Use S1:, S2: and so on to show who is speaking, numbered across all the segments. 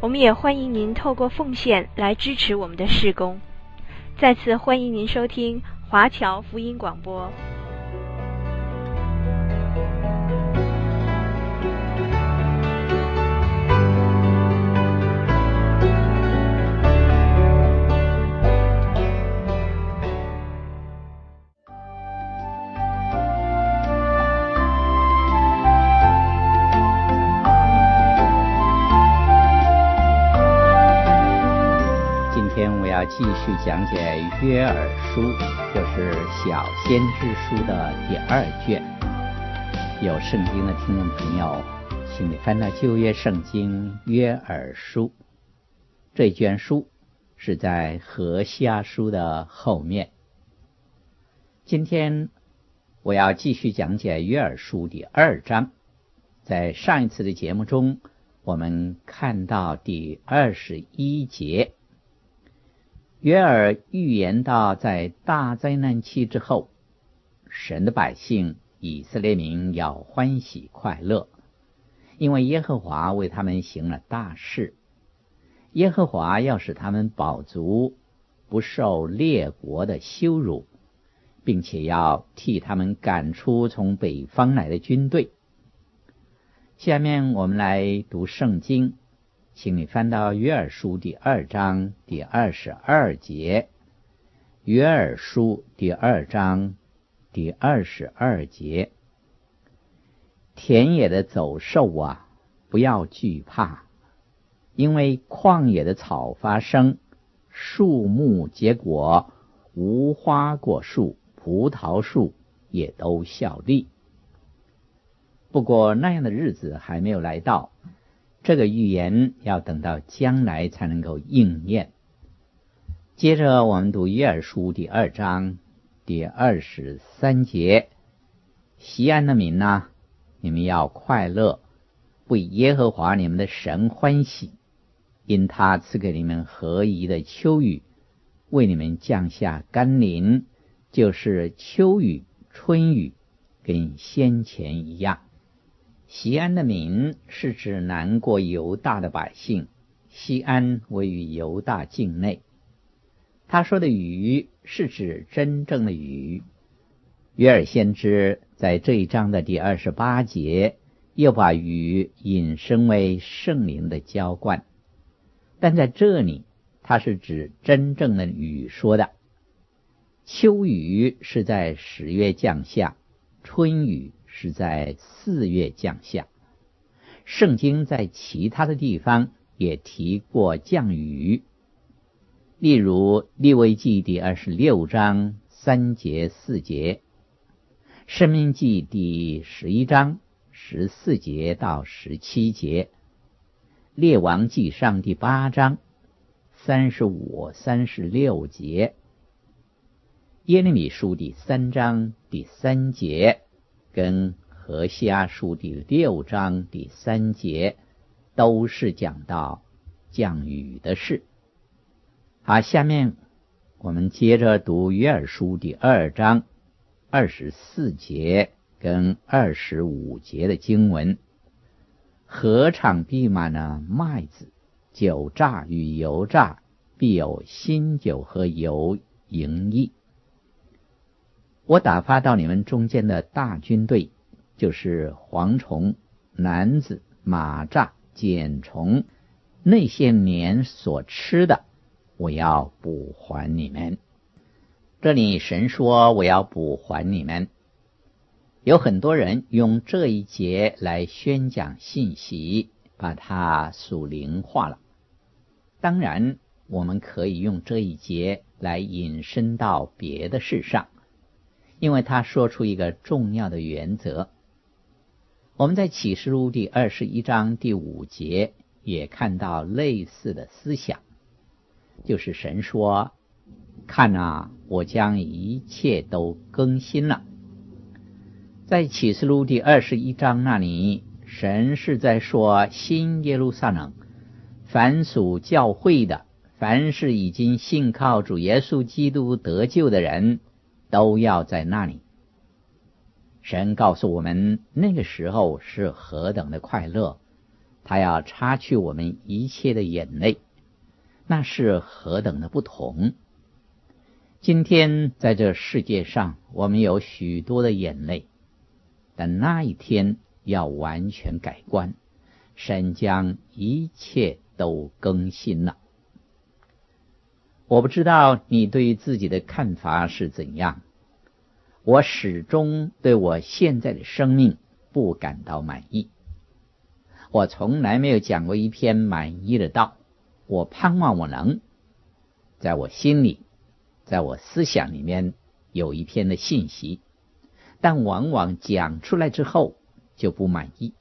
S1: 我们也欢迎您透过奉献来支持我们的事工。再次欢迎您收听华侨福音广播。
S2: 继续讲解约珥书，就是小先知书的第二卷。有圣经的听众朋友，请你翻到旧约圣经约珥书。这卷书是在何西阿书的后面。今天我要继续讲解约珥书第二章。在上一次的节目中，我们看到第二十一节。约尔预言到，在大灾难期之后，神的百姓以色列民要欢喜快乐，因为耶和华为他们行了大事。耶和华要使他们饱足，不受列国的羞辱，并且要替他们赶出从北方来的军队。下面我们来读圣经。请你翻到约尔书第二章第二十二节。约尔书第二章第二十二节：田野的走兽啊，不要惧怕，因为旷野的草发生，树木结果，无花果树、葡萄树也都效力。不过那样的日子还没有来到。这个预言要等到将来才能够应验。接着我们读约珥书第二章第二十三节：西安的民哪、啊，你们要快乐，为耶和华你们的神欢喜，因他赐给你们合宜的秋雨，为你们降下甘霖，就是秋雨、春雨，跟先前一样。西安的民是指南国犹大的百姓，西安位于犹大境内。他说的雨是指真正的雨。约尔先知在这一章的第二十八节又把雨引申为圣灵的浇灌，但在这里他是指真正的雨说的。秋雨是在十月降下，春雨。是在四月降下。圣经在其他的地方也提过降雨，例如利未记第二十六章三节四节，申命记第十一章十四节到十七节，列王记上第八章三十五三十六节，耶利米书第三章第三节。跟何西阿书第六章第三节都是讲到降雨的事。好，下面我们接着读约珥书第二章二十四节跟二十五节的经文：禾场必满了麦子，酒榨与油榨必有新酒和油盈溢。我打发到你们中间的大军队，就是蝗虫、男子、蚂蚱、茧虫，那些年所吃的，我要补还你们。这里神说我要补还你们，有很多人用这一节来宣讲信息，把它属灵化了。当然，我们可以用这一节来引申到别的事上。因为他说出一个重要的原则，我们在启示录第二十一章第五节也看到类似的思想。就是神说：“看啊，我将一切都更新了。”在启示录第二十一章那里，神是在说新耶路撒冷，凡属教会的，凡是已经信靠主耶稣基督得救的人，都要在那里。神告诉我们，那个时候是何等的快乐，他要擦去我们一切的眼泪。那是何等的不同！今天在这世界上，我们有许多的眼泪，但那一天要完全改观，神将一切都更新了。我不知道你对于自己的看法是怎样，我始终对我现在的生命不感到满意。我从来没有讲过一篇满意的道。我盼望我能在我心里，在我思想里面有一篇的信息，但往往讲出来之后就不满意。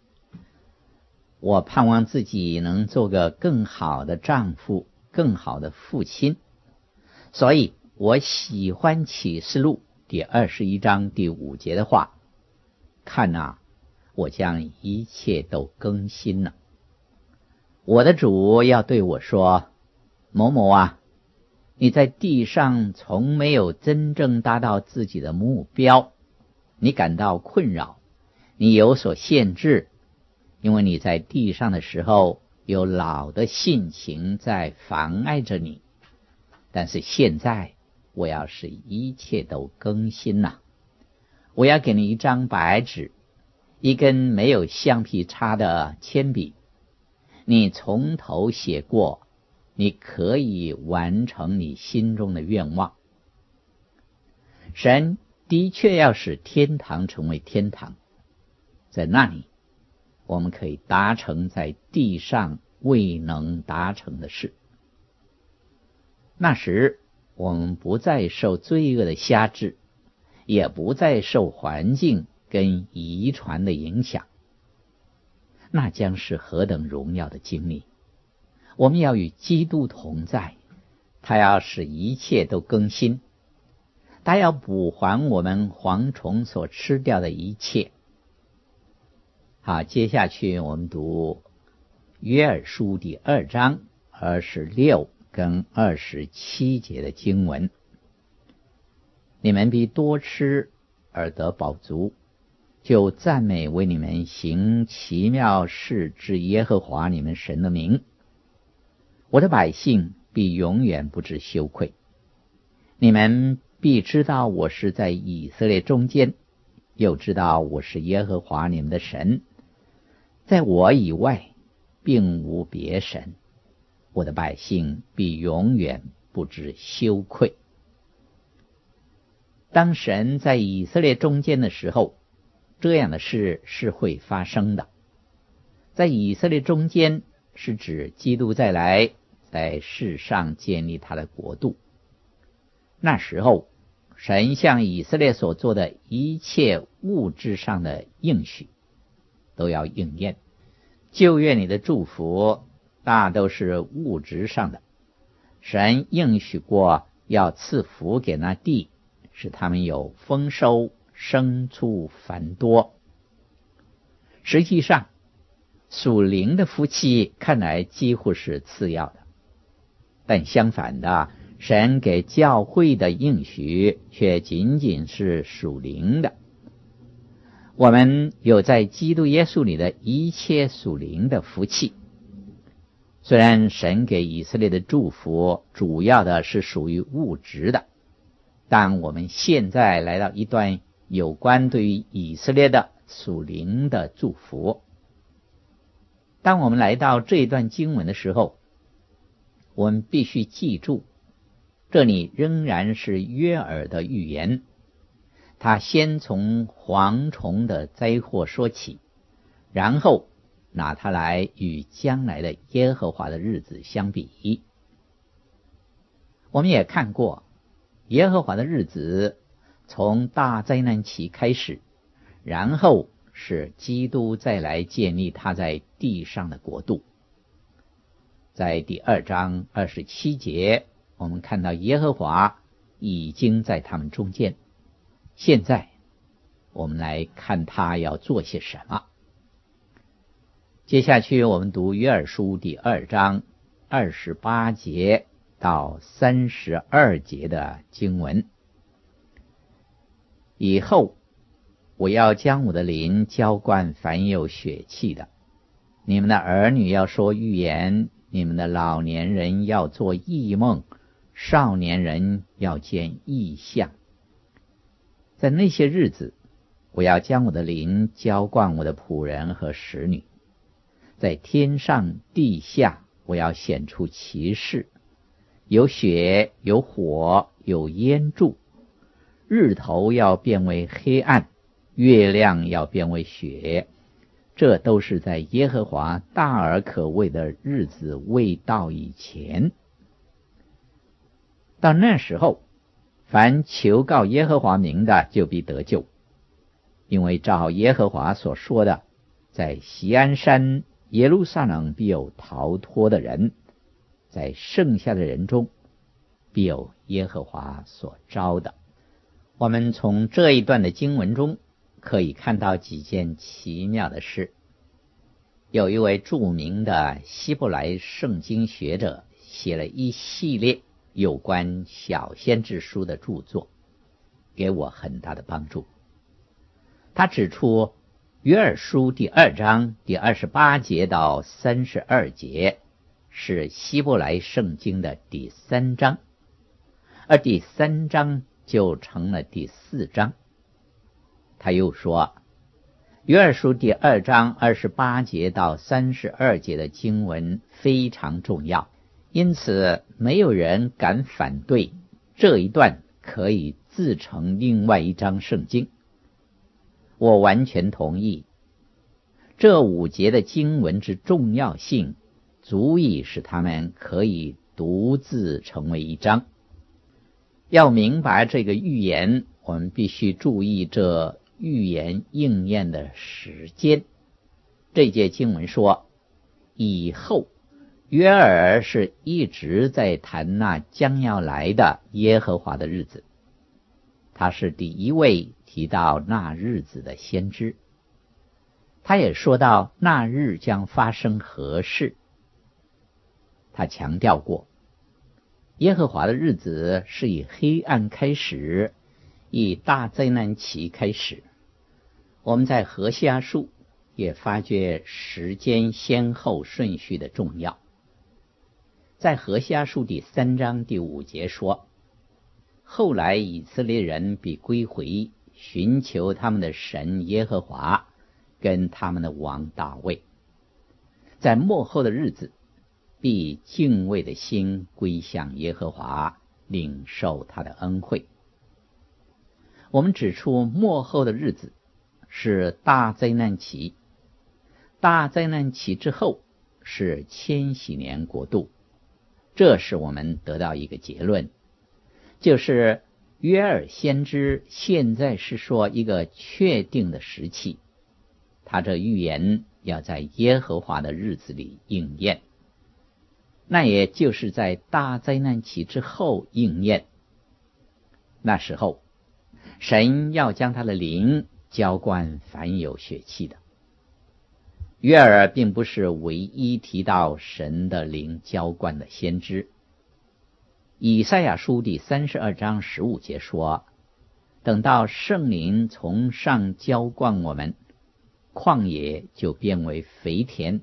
S2: 我盼望自己能做个更好的丈夫，更好的父亲，所以我喜欢启示录第二十一章第五节的话：“看哪，我将一切都更新了。”我的主要对我说：“某某啊，你在地上从没有真正达到自己的目标，你感到困扰，你有所限制，因为你在地上的时候有老的性情在妨碍着你。但是现在，我要使一切都更新了，我要给你一张白纸，一根没有橡皮擦的铅笔。”你从头写过，你可以完成你心中的愿望。神的确要使天堂成为天堂，在那里，我们可以达成在地上未能达成的事。那时，我们不再受罪恶的辖制，也不再受环境跟遗传的影响。那将是何等荣耀的经历！我们要与基督同在，他要使一切都更新，他要补还我们蝗虫所吃掉的一切。好，接下去我们读约尔书第二章二十六跟二十七节的经文：你们必多吃而得饱足。就赞美为你们行奇妙事之耶和华你们神的名，我的百姓必永远不知羞愧。你们必知道我是在以色列中间，又知道我是耶和华你们的神，在我以外并无别神。我的百姓必永远不知羞愧。当神在以色列中间的时候，这样的事是会发生的。在以色列中间，是指基督再来，在世上建立他的国度。那时候，神向以色列所做的一切物质上的应许，都要应验。旧约里的祝福，大都是物质上的。神应许过要赐福给那地，使他们有丰收。牲畜繁多，实际上属灵的福气看来几乎是次要的，但相反的，神给教会的应许却仅仅是属灵的。我们有在基督耶稣里的一切属灵的福气。虽然神给以色列的祝福主要的是属于物质的，但我们现在来到一段。有关对于以色列的属灵的祝福。当我们来到这一段经文的时候，我们必须记住，这里仍然是约珥的预言。他先从蝗虫的灾祸说起，然后拿它来与将来的耶和华的日子相比。我们也看过耶和华的日子。从大灾难期开始，然后是基督再来建立他在地上的国度。在第二章二十七节，我们看到耶和华已经在他们中间。现在，我们来看他要做些什么。接下去，我们读约尔书第二章二十八节到三十二节的经文。以后，我要将我的灵浇灌凡有血气的，你们的儿女要说预言，你们的老年人要做异梦。少年人要见异象，在那些日子，我要将我的灵浇灌我的仆人和使女，在天上地下，我要显出奇事，有血，有火，有烟柱，日头要变为黑暗，月亮要变为血，这都是在耶和华大而可畏的日子未到以前。到那时候，凡求告耶和华名的，就必得救，因为照耶和华所说的，在锡安山耶路撒冷必有逃脱的人，在剩下的人中，必有耶和华所招的。我们从这一段的经文中可以看到几件奇妙的事。有一位著名的希伯来圣经学者写了一系列。有关小先知书的著作，给我很大的帮助。他指出，约珥书第二章第二十八节到三十二节是希伯来圣经的第三章，而第三章就成了第四章。他又说，约珥书第二章二十八节到三十二节的经文非常重要。因此，没有人敢反对这一段可以自成另外一章圣经。我完全同意，这五节的经文之重要性，足以使他们可以独自成为一章。要明白这个预言，我们必须注意这预言应验的时间。这节经文说：“以后。”约尔是一直在谈那将要来的耶和华的日子，他是第一位提到那日子的先知。他也说到那日将发生何事。他强调过，耶和华的日子是以黑暗开始，以大灾难期开始。我们在何西阿书也发觉时间先后顺序的重要。在何西阿书第三章第五节说：“后来以色列人必归回，寻求他们的神耶和华，跟他们的王大卫。在末后的日子，必敬畏的心归向耶和华，领受他的恩惠。”我们指出，末后的日子是大灾难期，大灾难期之后是千禧年国度。这是我们得到一个结论，就是约尔先知现在是说一个确定的时期，他这预言要在耶和华的日子里应验，那也就是在大灾难期之后应验。那时候，神要将他的灵浇灌凡有血气的。约尔并不是唯一提到神的灵浇灌的先知。以赛亚书第三十二章十五节说：“等到圣灵从上浇灌我们，旷野就变为肥田，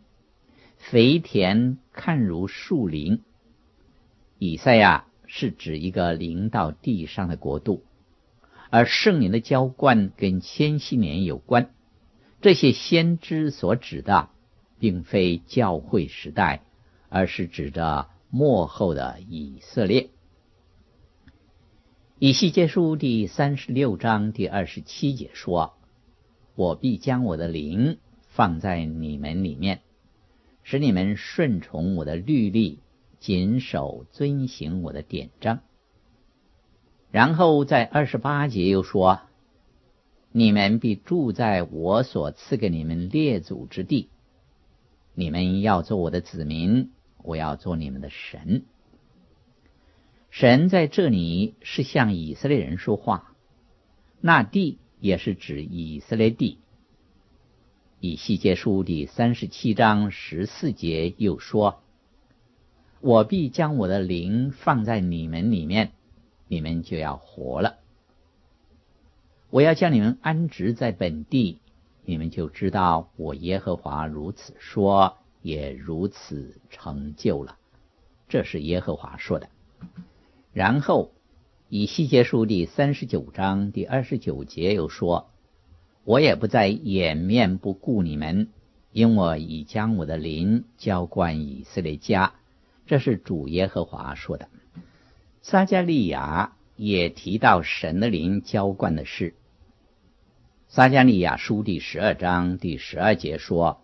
S2: 肥田看如树林。”以赛亚是指一个临到地上的国度，而圣灵的浇灌跟千禧年有关。这些先知所指的，并非教会时代，而是指着幕后的以色列。以西结书第三十六章第二十七节说：“我必将我的灵放在你们里面，使你们顺从我的律例，谨守遵行我的典章。”然后在二十八节又说。你们必住在我所赐给你们列祖之地，你们要做我的子民，我要做你们的神。神在这里是向以色列人说话，那地也是指以色列地。以西结书第三十七章十四节又说：“我必将我的灵放在你们里面，你们就要活了。我要将你们安置在本地，你们就知道我耶和华如此说，也如此成就了。”这是耶和华说的。然后，以西结书第三十九章第二十九节又说。我也不再掩面不顾你们，因我已将我的灵浇灌以色列家。这是主耶和华说的。撒迦利亚也提到神的灵浇灌的事。撒迦利亚书第十二章第十二节说：“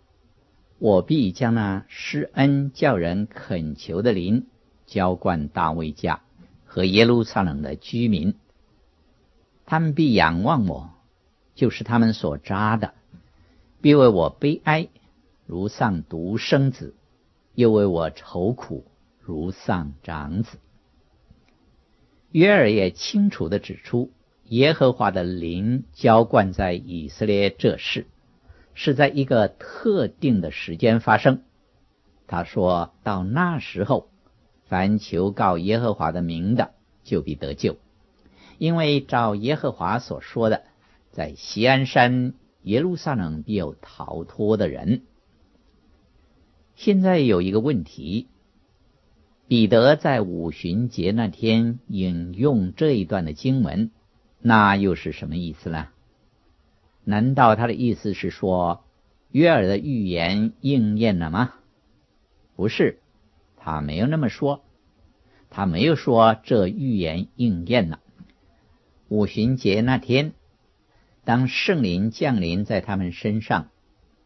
S2: 我必将那施恩叫人恳求的灵浇灌大卫家和耶路撒冷的居民，他们必仰望我。”就是他们所扎的，必为我悲哀，如丧独生子；又为我愁苦，如丧长子。约尔也清楚地指出，耶和华的灵浇灌在以色列这事，是在一个特定的时间发生。他说到那时候，凡求告耶和华的名的，就必得救，因为照耶和华所说的。在锡安山耶路撒冷必有逃脱的人。现在有一个问题：彼得在五旬节那天引用这一段的经文，那又是什么意思呢？难道他的意思是说约尔的预言应验了吗？不是，他没有那么说，他没有说这预言应验了。五旬节那天。当圣灵降临在他们身上，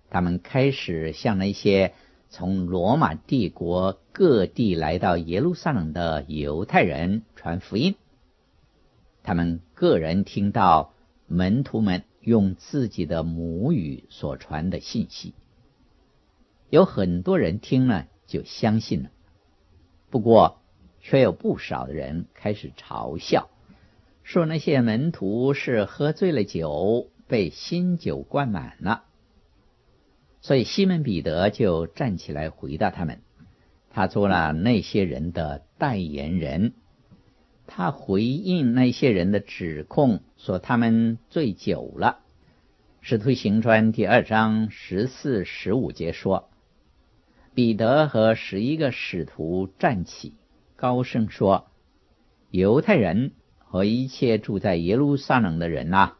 S2: 他们开始向那些从罗马帝国各地来到耶路撒冷的犹太人传福音。他们个人听到门徒们用自己的母语所传的信息，有很多人听了就相信了。不过，却有不少的人开始嘲笑。说那些门徒是喝醉了酒，被新酒灌满了，所以西门彼得就站起来回答他们。他做了那些人的代言人，他回应那些人的指控，说他们醉酒了。使徒行传第二章十四、十五节说，彼得和十一个使徒站起，高声说：“犹太人。”和一切住在耶路撒冷的人呐，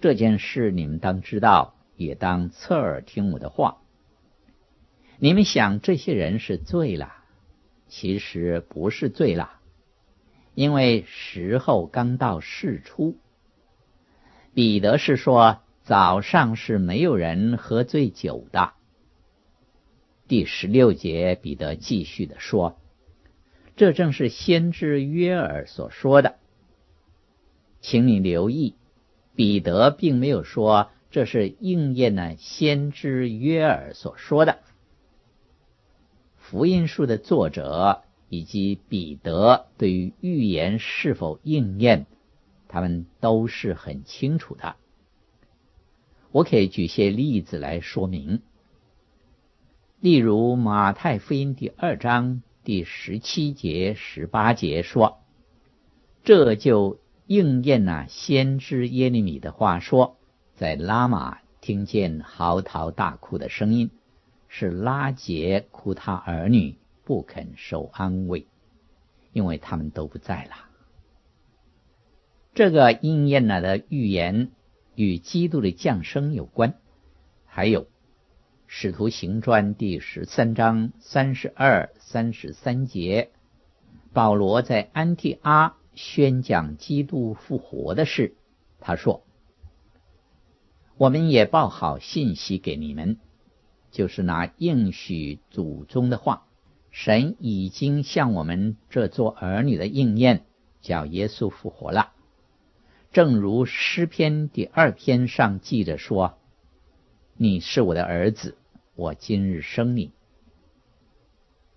S2: 这件事你们当知道，也当侧耳听我的话。你们想这些人是醉了，其实不是醉了，因为时候刚到巳初。彼得是说早上是没有人喝醉酒的。第十六节，彼得继续的说，这正是先知约尔所说的。请你留意，彼得并没有说这是应验了先知约尔所说的。福音书的作者以及彼得对于预言是否应验，他们都是很清楚的。我可以举些例子来说明，例如马太福音第二章第十七节、十八节说：“这就。”应验了先知耶利米的话说，在拉玛听见嚎啕大哭的声音，是拉杰哭他儿女，不肯受安慰，因为他们都不在了。这个应验了的预言与基督的降生有关。还有《使徒行传》第十三章三十二、三十三节，保罗在安提阿。宣讲基督复活的事，他说：“我们也报好信息给你们，就是拿应许祖宗的话，神已经向我们这做儿女的应验，叫耶稣复活了。正如诗篇第二篇上记着说：‘你是我的儿子，我今日生你。’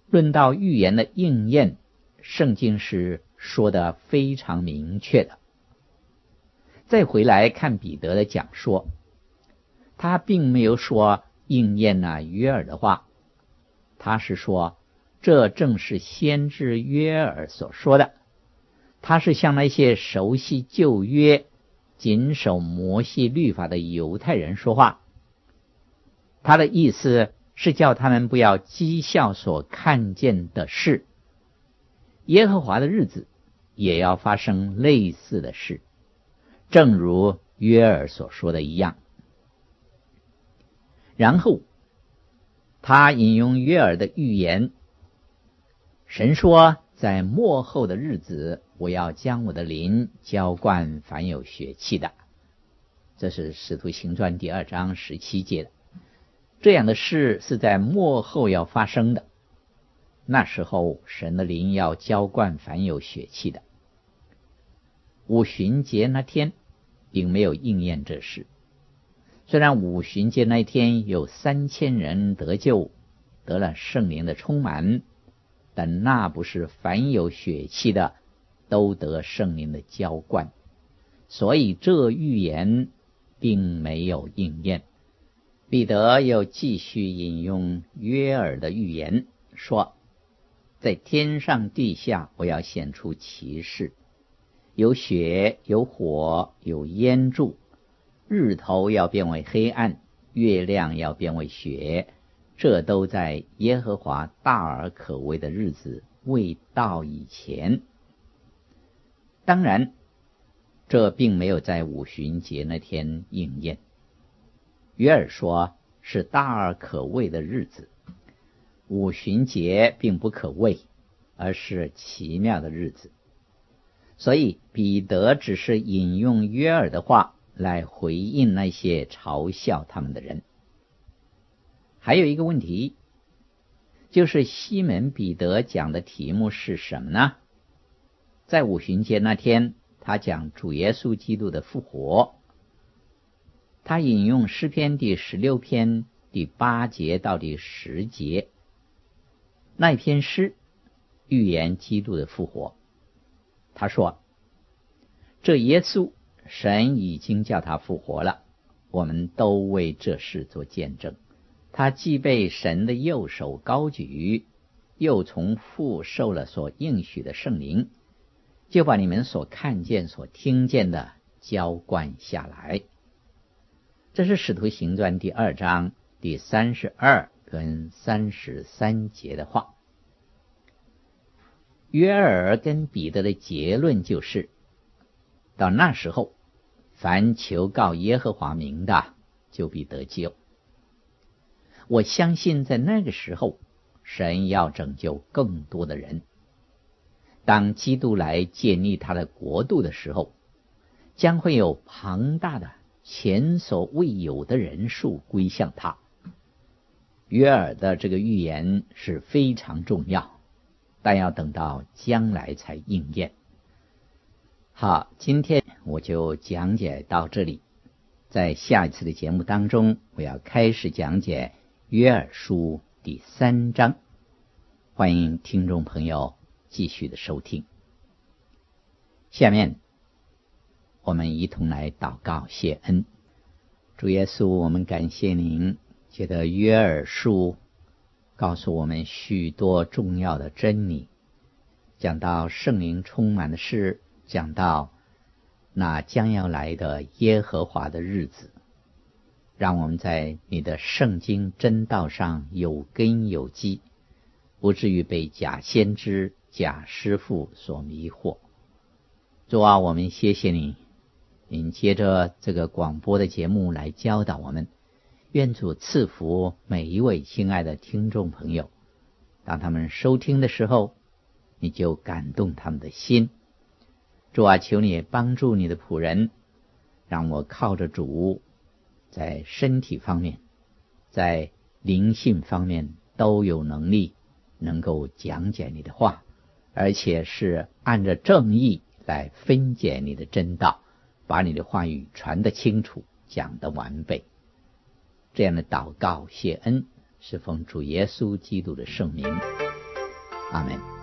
S2: 论到预言的应验，圣经是。”说的非常明确的。再回来看彼得的讲说，他并没有说应验了约尔的话，他是说这正是先知约尔所说的。他是向那些熟悉旧约、谨守摩西律法的犹太人说话。他的意思是叫他们不要讥笑所看见的事，耶和华的日子也要发生类似的事，正如约尔所说的一样。然后他引用约尔的预言，神说。在末后的日子，我要将我的灵浇灌凡有血气的。这是《使徒行传》第二章十七节。这样的事是在末后要发生的。那时候，神的灵要浇灌凡有血气的。五旬节那天，并没有应验这事。虽然五旬节那天有三千人得救，得了圣灵的充满。但那不是凡有血气的都得圣灵的浇灌，所以这预言并没有应验。彼得又继续引用约尔的预言，说：“在天上地下，我要显出奇事，有血，有火，有烟柱，日头要变为黑暗，月亮要变为血。”这都在耶和华大而可畏的日子未到以前。当然，这并没有在五旬节那天应验。约尔说是大而可畏的日子，五旬节并不可畏，而是奇妙的日子。所以彼得只是引用约尔的话来回应那些嘲笑他们的人。还有一个问题，就是西门彼得讲的题目是什么呢？在五旬节那天，他讲主耶稣基督的复活。他引用诗篇第十六篇第八节到第十节，那篇诗预言基督的复活。他说：“这耶稣，神已经叫他复活了，我们都为这事做见证。”他既被神的右手高举，又从父受了所应许的圣灵，就把你们所看见、所听见的浇灌下来。这是《使徒行传》第二章第三十二跟三十三节的话。约尔跟彼得的结论就是：到那时候，凡求告耶和华名的，就必得救。我相信，在那个时候，神要拯救更多的人。当基督来建立他的国度的时候，将会有庞大的、前所未有的人数归向他。约尔的这个预言是非常重要，但要等到将来才应验。好，今天我就讲解到这里，在下一次的节目当中，我要开始讲解。约珥书第三章，欢迎听众朋友继续的收听。下面我们一同来祷告谢恩。主耶稣，我们感谢您，觉得约珥书告诉我们许多重要的真理，讲到圣灵充满的事，讲到那将要来的耶和华的日子。让我们在你的圣经真道上有根有基，不至于被假先知、假师傅所迷惑。主啊，我们谢谢你，您接着这个广播的节目来教导我们。愿主赐福每一位亲爱的听众朋友，当他们收听的时候，你就感动他们的心。主啊，求你帮助你的仆人，让我靠着主。在身体方面，在灵性方面都有能力，能够讲解你的话，而且是按着正义来分解你的真道，把你的话语传得清楚，讲得完备。这样的祷告谢恩，是奉主耶稣基督的圣名，阿门。